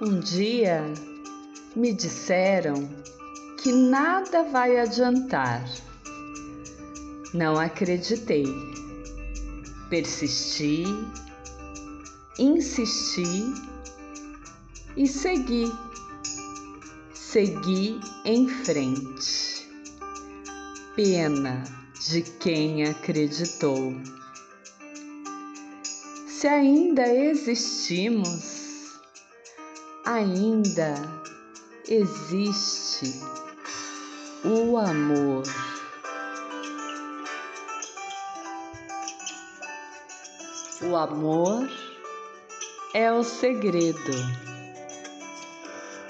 Um dia me disseram que nada vai adiantar. Não acreditei. Persisti, insisti e segui. Segui em frente. Pena de quem acreditou. Se ainda existimos, ainda existe o amor. O amor é o segredo.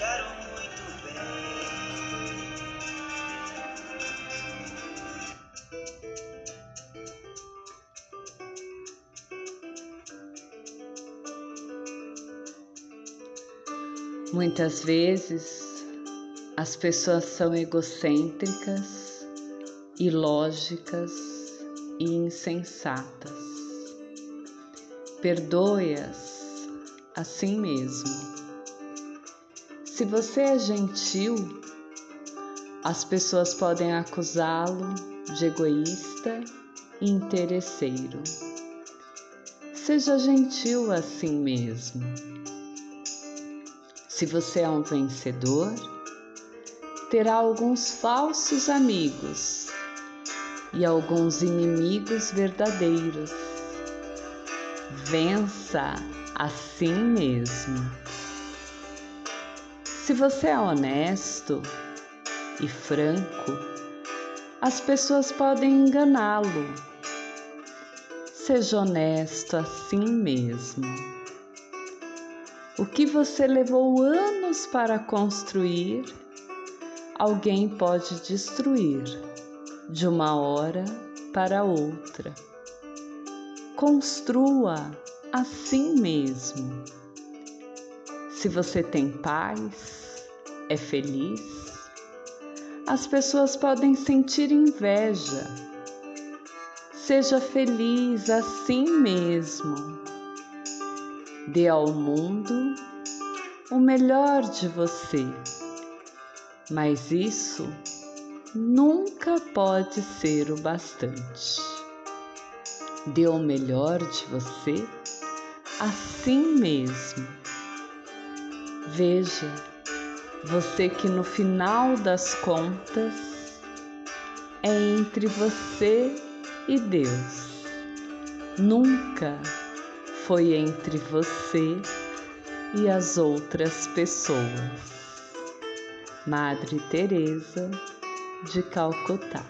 quero muito bem. Muitas vezes as pessoas são egocêntricas, ilógicas e insensatas. Perdoe-as assim mesmo. Se você é gentil, as pessoas podem acusá-lo de egoísta e interesseiro. Seja gentil assim mesmo. Se você é um vencedor, terá alguns falsos amigos e alguns inimigos verdadeiros. Vença assim mesmo. Se você é honesto e franco, as pessoas podem enganá-lo. Seja honesto assim mesmo. O que você levou anos para construir, alguém pode destruir de uma hora para outra. Construa assim mesmo. Se você tem paz, é feliz, as pessoas podem sentir inveja. Seja feliz assim mesmo. Dê ao mundo o melhor de você, mas isso nunca pode ser o bastante. Dê o melhor de você assim mesmo. Veja, você que no final das contas é entre você e Deus. Nunca foi entre você e as outras pessoas. Madre Teresa de Calcutá.